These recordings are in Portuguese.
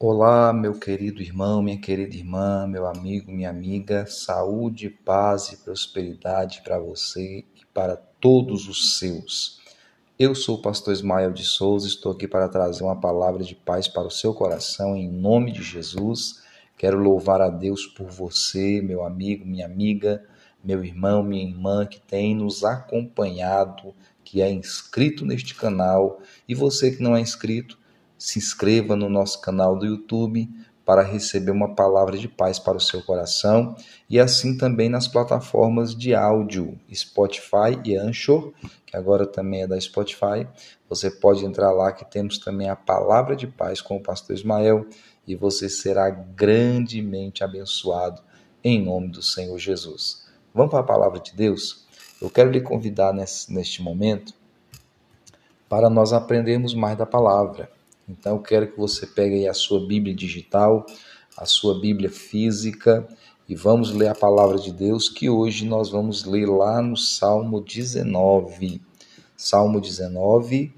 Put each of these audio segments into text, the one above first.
Olá, meu querido irmão, minha querida irmã, meu amigo, minha amiga, saúde, paz e prosperidade para você e para todos os seus. Eu sou o pastor Ismael de Souza, estou aqui para trazer uma palavra de paz para o seu coração em nome de Jesus. Quero louvar a Deus por você, meu amigo, minha amiga, meu irmão, minha irmã que tem nos acompanhado, que é inscrito neste canal e você que não é inscrito, se inscreva no nosso canal do YouTube para receber uma palavra de paz para o seu coração e assim também nas plataformas de áudio Spotify e Anchor, que agora também é da Spotify. Você pode entrar lá que temos também a palavra de paz com o pastor Ismael e você será grandemente abençoado em nome do Senhor Jesus. Vamos para a palavra de Deus? Eu quero lhe convidar nesse, neste momento para nós aprendermos mais da palavra. Então eu quero que você pegue a sua Bíblia digital, a sua Bíblia física e vamos ler a palavra de Deus que hoje nós vamos ler lá no Salmo 19. Salmo 19,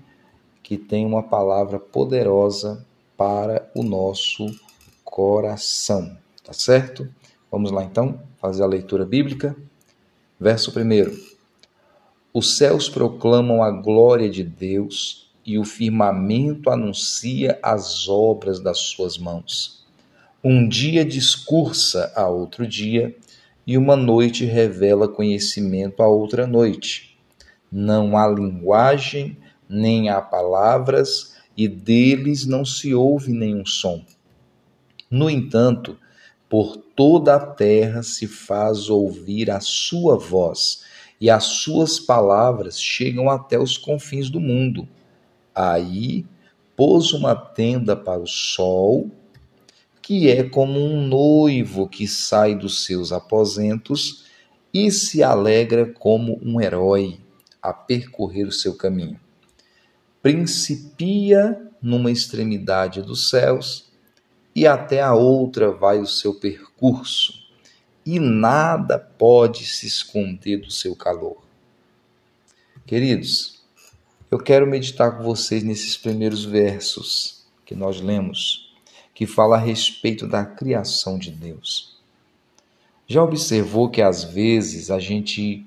que tem uma palavra poderosa para o nosso coração, tá certo? Vamos lá então fazer a leitura bíblica. Verso 1. Os céus proclamam a glória de Deus e o firmamento anuncia as obras das suas mãos. Um dia discursa a outro dia, e uma noite revela conhecimento a outra noite. Não há linguagem, nem há palavras, e deles não se ouve nenhum som. No entanto, por toda a terra se faz ouvir a sua voz, e as suas palavras chegam até os confins do mundo. Aí pôs uma tenda para o sol, que é como um noivo que sai dos seus aposentos e se alegra como um herói a percorrer o seu caminho. Principia numa extremidade dos céus e até a outra vai o seu percurso, e nada pode se esconder do seu calor. Queridos, eu quero meditar com vocês nesses primeiros versos que nós lemos, que fala a respeito da criação de Deus. Já observou que às vezes a gente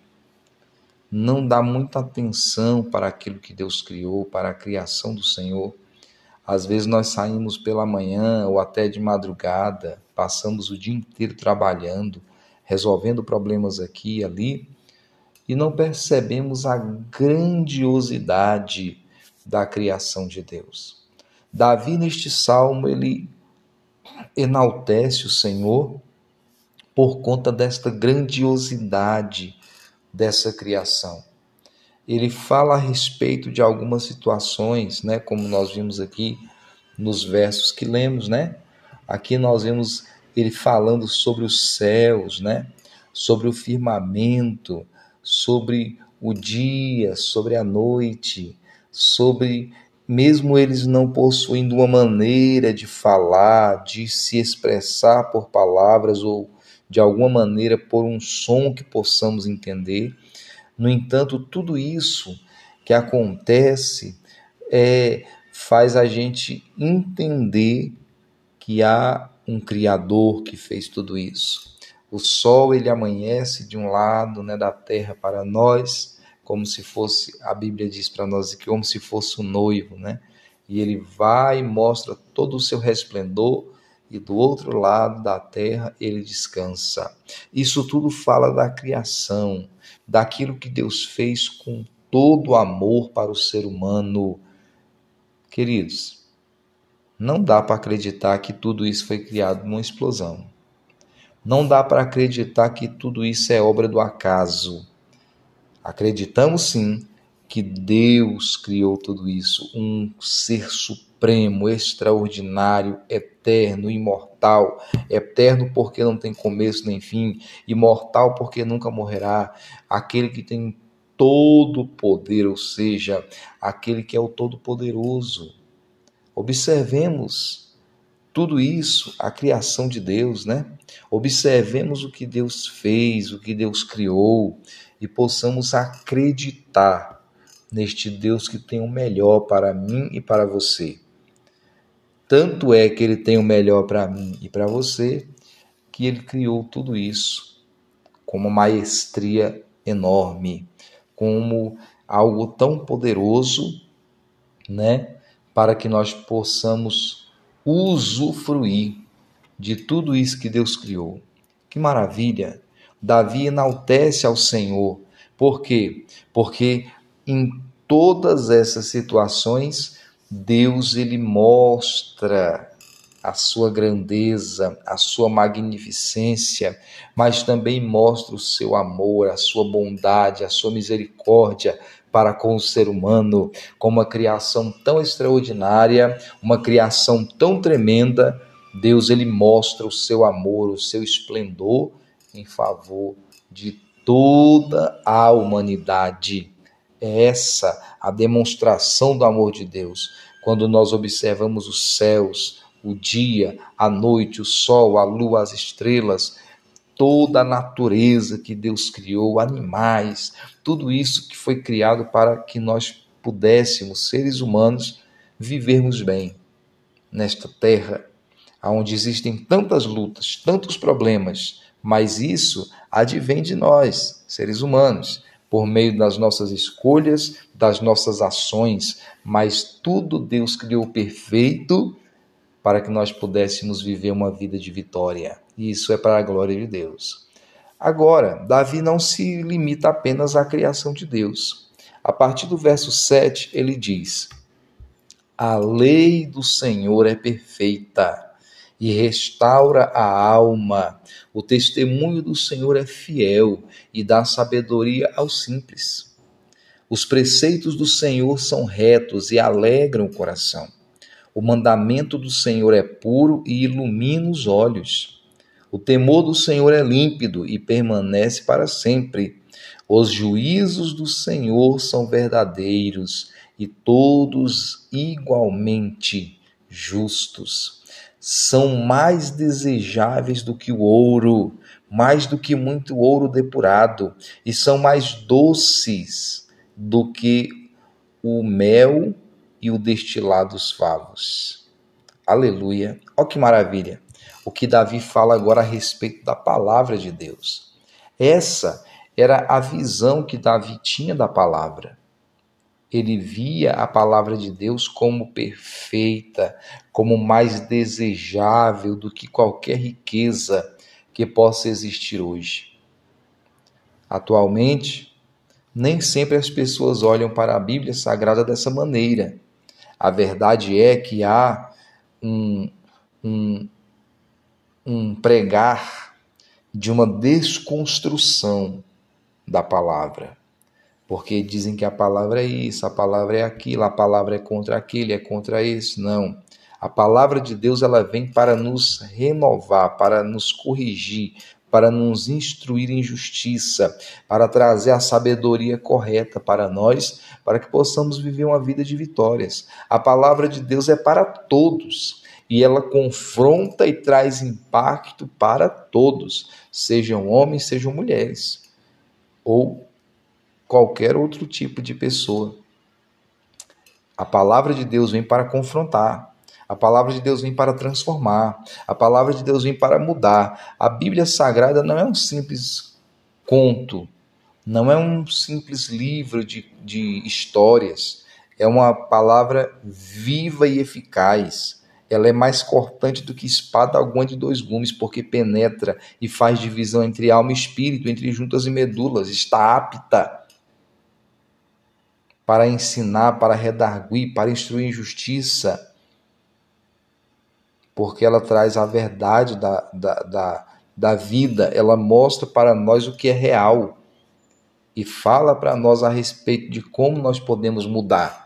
não dá muita atenção para aquilo que Deus criou, para a criação do Senhor? Às vezes nós saímos pela manhã ou até de madrugada, passamos o dia inteiro trabalhando, resolvendo problemas aqui e ali, e não percebemos a grandiosidade da criação de Deus. Davi, neste salmo, ele enaltece o Senhor por conta desta grandiosidade dessa criação. Ele fala a respeito de algumas situações, né, como nós vimos aqui nos versos que lemos, né? Aqui nós vemos ele falando sobre os céus, né? Sobre o firmamento, sobre o dia, sobre a noite, sobre mesmo eles não possuindo uma maneira de falar, de se expressar por palavras ou de alguma maneira por um som que possamos entender. No entanto, tudo isso que acontece é, faz a gente entender que há um Criador que fez tudo isso. O sol ele amanhece de um lado, né, da terra para nós, como se fosse a Bíblia diz para nós que como se fosse o um noivo, né? E ele vai e mostra todo o seu resplendor e do outro lado da terra ele descansa. Isso tudo fala da criação, daquilo que Deus fez com todo amor para o ser humano. Queridos, não dá para acreditar que tudo isso foi criado numa explosão. Não dá para acreditar que tudo isso é obra do acaso. Acreditamos sim que Deus criou tudo isso, um ser supremo, extraordinário, eterno, imortal, eterno porque não tem começo nem fim, imortal porque nunca morrerá, aquele que tem todo o poder, ou seja, aquele que é o todo-poderoso. Observemos tudo isso, a criação de Deus, né? Observemos o que Deus fez, o que Deus criou e possamos acreditar neste Deus que tem o melhor para mim e para você. tanto é que ele tem o melhor para mim e para você, que ele criou tudo isso com uma maestria enorme, como algo tão poderoso, né, para que nós possamos usufruir de tudo isso que Deus criou. Que maravilha! Davi enaltece ao Senhor. Por quê? Porque em todas essas situações, Deus ele mostra a sua grandeza, a sua magnificência, mas também mostra o seu amor, a sua bondade, a sua misericórdia para com o ser humano, com uma criação tão extraordinária, uma criação tão tremenda, Deus ele mostra o seu amor, o seu esplendor em favor de toda a humanidade. É essa a demonstração do amor de Deus. Quando nós observamos os céus, o dia, a noite, o sol, a lua, as estrelas, toda a natureza que Deus criou, animais, tudo isso que foi criado para que nós pudéssemos, seres humanos, vivermos bem nesta terra, onde existem tantas lutas, tantos problemas, mas isso advém de nós, seres humanos, por meio das nossas escolhas, das nossas ações, mas tudo Deus criou perfeito para que nós pudéssemos viver uma vida de vitória. Isso é para a glória de Deus. Agora, Davi não se limita apenas à criação de Deus. A partir do verso 7, ele diz: A lei do Senhor é perfeita e restaura a alma. O testemunho do Senhor é fiel e dá sabedoria aos simples. Os preceitos do Senhor são retos e alegram o coração. O mandamento do Senhor é puro e ilumina os olhos. O temor do Senhor é límpido e permanece para sempre. Os juízos do Senhor são verdadeiros e todos igualmente justos. São mais desejáveis do que o ouro, mais do que muito ouro depurado, e são mais doces do que o mel e o destilar dos favos. Aleluia. Olha que maravilha. O que Davi fala agora a respeito da palavra de Deus. Essa era a visão que Davi tinha da palavra. Ele via a palavra de Deus como perfeita, como mais desejável do que qualquer riqueza que possa existir hoje. Atualmente, nem sempre as pessoas olham para a Bíblia Sagrada dessa maneira. A verdade é que há um, um, um pregar de uma desconstrução da palavra. Porque dizem que a palavra é isso, a palavra é aquilo, a palavra é contra aquele, é contra esse. Não. A palavra de Deus ela vem para nos renovar, para nos corrigir, para nos instruir em justiça, para trazer a sabedoria correta para nós, para que possamos viver uma vida de vitórias. A palavra de Deus é para todos e ela confronta e traz impacto para todos, sejam homens, sejam mulheres, ou qualquer outro tipo de pessoa. A palavra de Deus vem para confrontar, a palavra de Deus vem para transformar. A palavra de Deus vem para mudar. A Bíblia Sagrada não é um simples conto, não é um simples livro de, de histórias. É uma palavra viva e eficaz. Ela é mais cortante do que espada alguma de dois gumes, porque penetra e faz divisão entre alma e espírito, entre juntas e medulas. Está apta para ensinar, para redarguir, para instruir em justiça porque ela traz a verdade da, da, da, da vida, ela mostra para nós o que é real e fala para nós a respeito de como nós podemos mudar.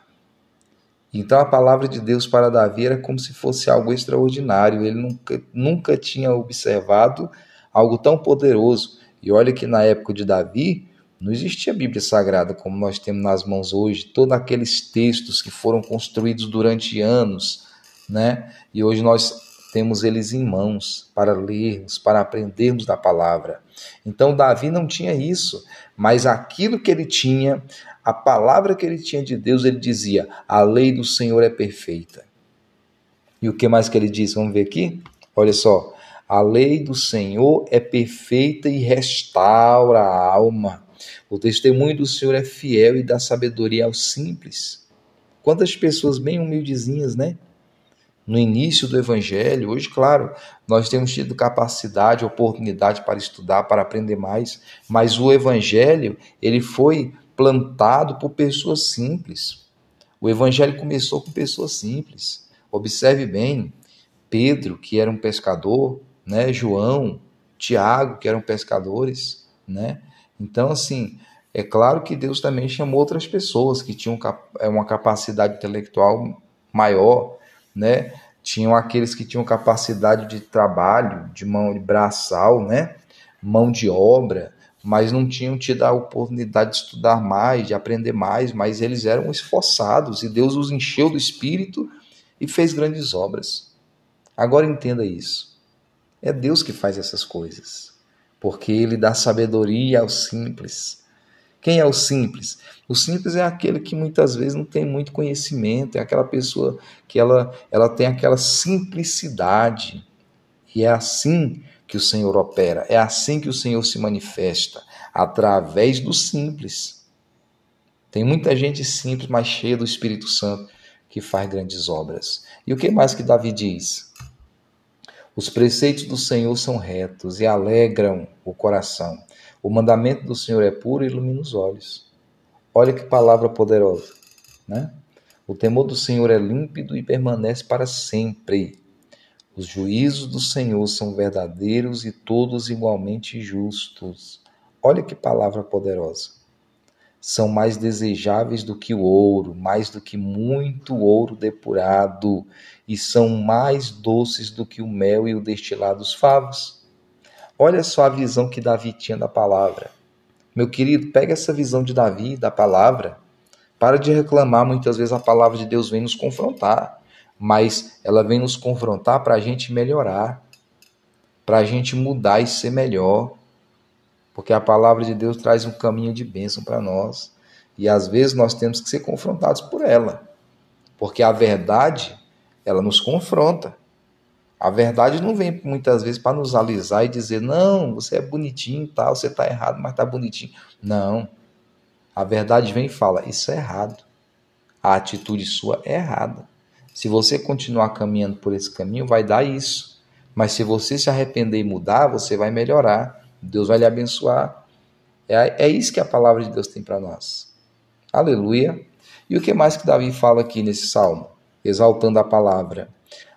Então a palavra de Deus para Davi era como se fosse algo extraordinário, ele nunca, nunca tinha observado algo tão poderoso. E olha que na época de Davi não existia Bíblia Sagrada como nós temos nas mãos hoje, todos aqueles textos que foram construídos durante anos, né? E hoje nós temos eles em mãos para lermos, para aprendermos da palavra. Então Davi não tinha isso, mas aquilo que ele tinha, a palavra que ele tinha de Deus, ele dizia: "A lei do Senhor é perfeita". E o que mais que ele diz? Vamos ver aqui? Olha só. A lei do Senhor é perfeita e restaura a alma. O testemunho do Senhor é fiel e dá sabedoria aos simples. Quantas pessoas bem humildezinhas, né? No início do Evangelho, hoje, claro, nós temos tido capacidade, oportunidade para estudar, para aprender mais, mas o Evangelho, ele foi plantado por pessoas simples. O Evangelho começou com pessoas simples. Observe bem, Pedro, que era um pescador, né? João, Tiago, que eram pescadores, né? Então, assim, é claro que Deus também chamou outras pessoas que tinham é, uma capacidade intelectual maior, né? Tinham aqueles que tinham capacidade de trabalho, de mão de braçal, né? Mão de obra, mas não tinham tido a oportunidade de estudar mais, de aprender mais, mas eles eram esforçados e Deus os encheu do espírito e fez grandes obras. Agora entenda isso. É Deus que faz essas coisas, porque ele dá sabedoria aos simples. Quem é o simples? O simples é aquele que muitas vezes não tem muito conhecimento, é aquela pessoa que ela, ela tem aquela simplicidade. E é assim que o Senhor opera, é assim que o Senhor se manifesta, através do simples. Tem muita gente simples, mas cheia do Espírito Santo, que faz grandes obras. E o que mais que Davi diz? Os preceitos do Senhor são retos e alegram o coração. O mandamento do Senhor é puro e ilumina os olhos. Olha que palavra poderosa, né? O temor do Senhor é límpido e permanece para sempre. Os juízos do Senhor são verdadeiros e todos igualmente justos. Olha que palavra poderosa. São mais desejáveis do que o ouro, mais do que muito ouro depurado, e são mais doces do que o mel e o destilado dos favos. Olha só a visão que Davi tinha da palavra. Meu querido, pega essa visão de Davi, da palavra. Para de reclamar, muitas vezes a palavra de Deus vem nos confrontar, mas ela vem nos confrontar para a gente melhorar, para a gente mudar e ser melhor, porque a palavra de Deus traz um caminho de bênção para nós e às vezes nós temos que ser confrontados por ela, porque a verdade ela nos confronta. A verdade não vem muitas vezes para nos alisar e dizer, não, você é bonitinho, tal, você está errado, mas está bonitinho. Não. A verdade vem e fala, isso é errado. A atitude sua é errada. Se você continuar caminhando por esse caminho, vai dar isso. Mas se você se arrepender e mudar, você vai melhorar. Deus vai lhe abençoar. É, é isso que a palavra de Deus tem para nós. Aleluia. E o que mais que Davi fala aqui nesse salmo? Exaltando a palavra.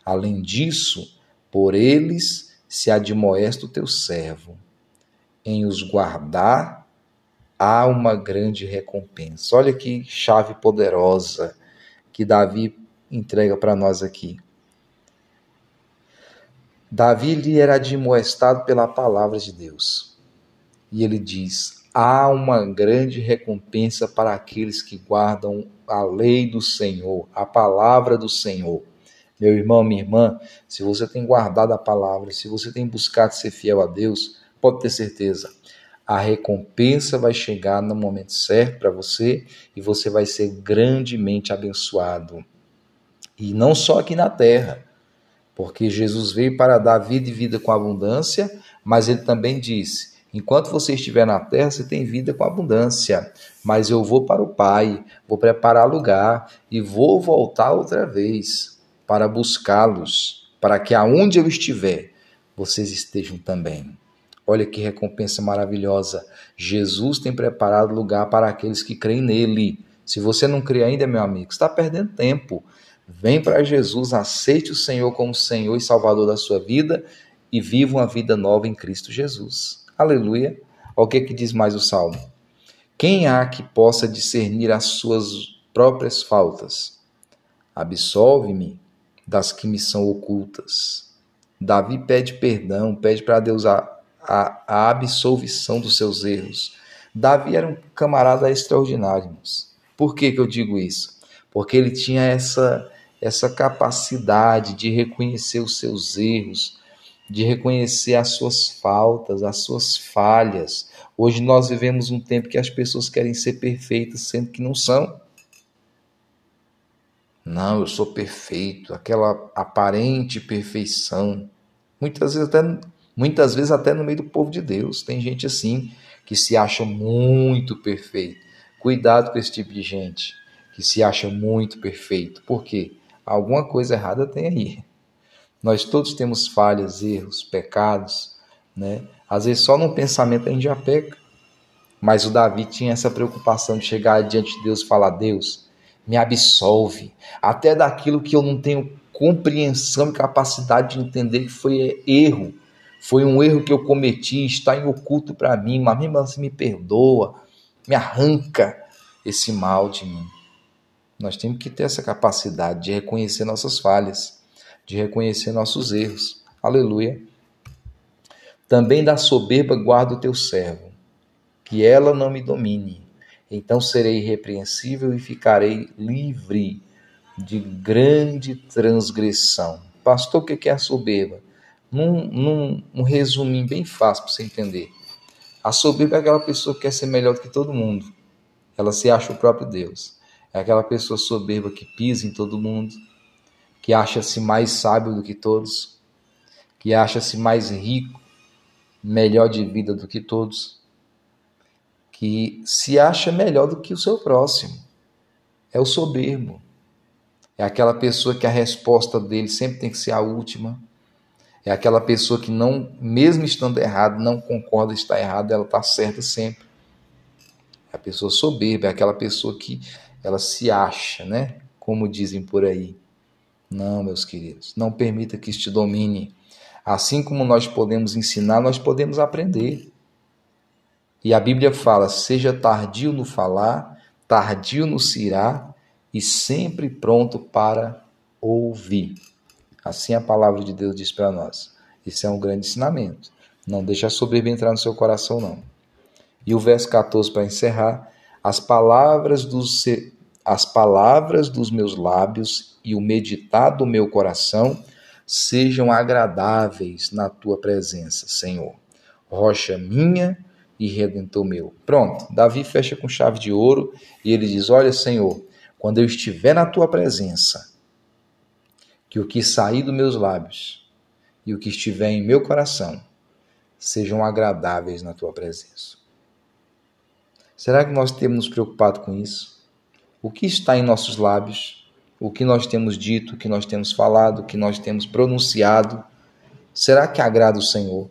Além disso, por eles se admoesta o teu servo. Em os guardar há uma grande recompensa. Olha que chave poderosa que Davi entrega para nós aqui. Davi lhe era admoestado pela palavra de Deus. E ele diz: há uma grande recompensa para aqueles que guardam a lei do Senhor, a palavra do Senhor. Meu irmão, minha irmã, se você tem guardado a palavra, se você tem buscado ser fiel a Deus, pode ter certeza, a recompensa vai chegar no momento certo para você e você vai ser grandemente abençoado. E não só aqui na terra, porque Jesus veio para dar vida e vida com abundância, mas ele também disse: enquanto você estiver na terra, você tem vida com abundância, mas eu vou para o Pai, vou preparar lugar e vou voltar outra vez para buscá-los, para que aonde eu estiver, vocês estejam também. Olha que recompensa maravilhosa. Jesus tem preparado lugar para aqueles que creem nele. Se você não crê ainda, meu amigo, está perdendo tempo. Vem para Jesus, aceite o Senhor como Senhor e Salvador da sua vida e viva uma vida nova em Cristo Jesus. Aleluia. Olha o que, que diz mais o Salmo. Quem há que possa discernir as suas próprias faltas? Absolve-me das que me são ocultas. Davi pede perdão, pede para Deus a, a, a, absolvição dos seus erros. Davi era um camarada extraordinário. Irmãos. Por que, que eu digo isso? Porque ele tinha essa, essa capacidade de reconhecer os seus erros, de reconhecer as suas faltas, as suas falhas. Hoje nós vivemos um tempo que as pessoas querem ser perfeitas, sendo que não são. Não, eu sou perfeito, aquela aparente perfeição. Muitas vezes até muitas vezes até no meio do povo de Deus, tem gente assim que se acha muito perfeito. Cuidado com esse tipo de gente que se acha muito perfeito. Por quê? Alguma coisa errada tem aí. Nós todos temos falhas, erros, pecados, né? Às vezes só no pensamento a gente já peca. Mas o Davi tinha essa preocupação de chegar diante de Deus e falar: Deus, me absolve, até daquilo que eu não tenho compreensão e capacidade de entender que foi erro, foi um erro que eu cometi, está em oculto para mim, mas mesmo assim me perdoa, me arranca esse mal de mim. Nós temos que ter essa capacidade de reconhecer nossas falhas, de reconhecer nossos erros. Aleluia. Também da soberba guarda o teu servo, que ela não me domine. Então serei irrepreensível e ficarei livre de grande transgressão. Pastor, o que é a soberba? Num, num um resuminho bem fácil para você entender. A soberba é aquela pessoa que quer ser melhor do que todo mundo. Ela se acha o próprio Deus. É aquela pessoa soberba que pisa em todo mundo, que acha-se mais sábio do que todos, que acha-se mais rico, melhor de vida do que todos, que se acha melhor do que o seu próximo. É o soberbo. É aquela pessoa que a resposta dele sempre tem que ser a última. É aquela pessoa que não, mesmo estando errado, não concorda estar errado, ela está certa sempre. É a pessoa soberba, é aquela pessoa que ela se acha, né? Como dizem por aí. Não, meus queridos, não permita que isso te domine. Assim como nós podemos ensinar, nós podemos aprender. E a Bíblia fala: seja tardio no falar, tardio no cirar e sempre pronto para ouvir. Assim a palavra de Deus diz para nós. Isso é um grande ensinamento. Não deixa a soberba entrar no seu coração, não. E o verso 14 para encerrar: as palavras dos as palavras dos meus lábios e o meditar do meu coração sejam agradáveis na tua presença, Senhor. Rocha minha e redentor meu. Pronto, Davi fecha com chave de ouro e ele diz: Olha, Senhor, quando eu estiver na tua presença, que o que sair dos meus lábios e o que estiver em meu coração sejam agradáveis na tua presença. Será que nós temos nos preocupado com isso? O que está em nossos lábios, o que nós temos dito, o que nós temos falado, o que nós temos pronunciado, será que agrada o Senhor?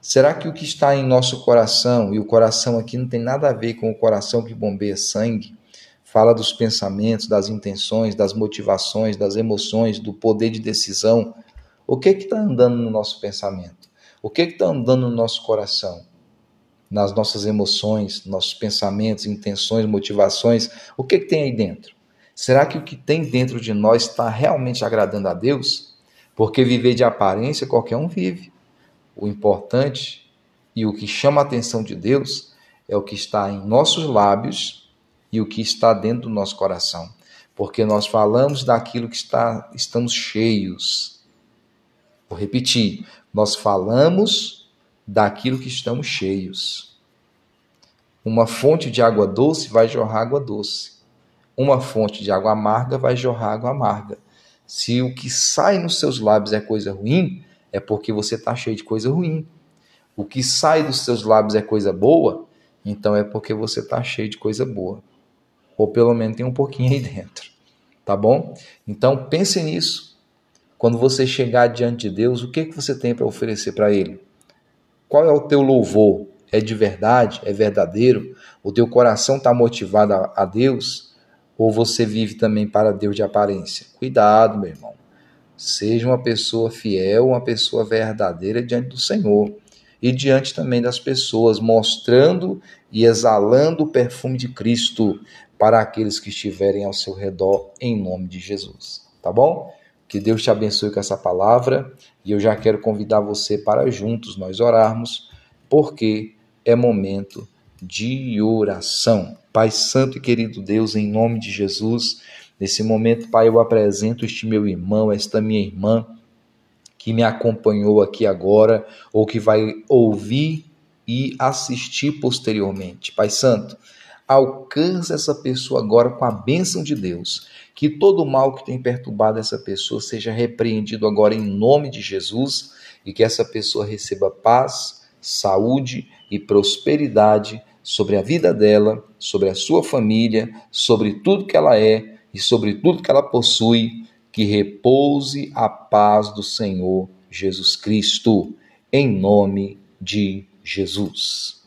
Será que o que está em nosso coração, e o coração aqui não tem nada a ver com o coração que bombeia sangue, fala dos pensamentos, das intenções, das motivações, das emoções, do poder de decisão. O que está andando no nosso pensamento? O que está andando no nosso coração? Nas nossas emoções, nossos pensamentos, intenções, motivações, o que, que tem aí dentro? Será que o que tem dentro de nós está realmente agradando a Deus? Porque viver de aparência qualquer um vive. O importante e o que chama a atenção de Deus é o que está em nossos lábios e o que está dentro do nosso coração, porque nós falamos daquilo que está, estamos cheios. Vou repetir, nós falamos daquilo que estamos cheios. Uma fonte de água doce vai jorrar água doce. Uma fonte de água amarga vai jorrar água amarga. Se o que sai nos seus lábios é coisa ruim, é porque você está cheio de coisa ruim. O que sai dos seus lábios é coisa boa, então é porque você está cheio de coisa boa ou pelo menos tem um pouquinho aí dentro, tá bom? Então pense nisso. Quando você chegar diante de Deus, o que, que você tem para oferecer para Ele? Qual é o teu louvor? É de verdade? É verdadeiro? O teu coração está motivado a, a Deus? Ou você vive também para Deus de aparência? Cuidado, meu irmão. Seja uma pessoa fiel, uma pessoa verdadeira diante do Senhor e diante também das pessoas, mostrando e exalando o perfume de Cristo para aqueles que estiverem ao seu redor, em nome de Jesus. Tá bom? Que Deus te abençoe com essa palavra e eu já quero convidar você para juntos nós orarmos, porque é momento de oração. Pai Santo e querido Deus, em nome de Jesus, nesse momento, Pai, eu apresento este meu irmão, esta minha irmã que me acompanhou aqui agora ou que vai ouvir e assistir posteriormente. Pai Santo, Alcança essa pessoa agora com a bênção de Deus. Que todo mal que tem perturbado essa pessoa seja repreendido agora em nome de Jesus e que essa pessoa receba paz, saúde e prosperidade sobre a vida dela, sobre a sua família, sobre tudo que ela é e sobre tudo que ela possui, que repouse a paz do Senhor Jesus Cristo, em nome de Jesus.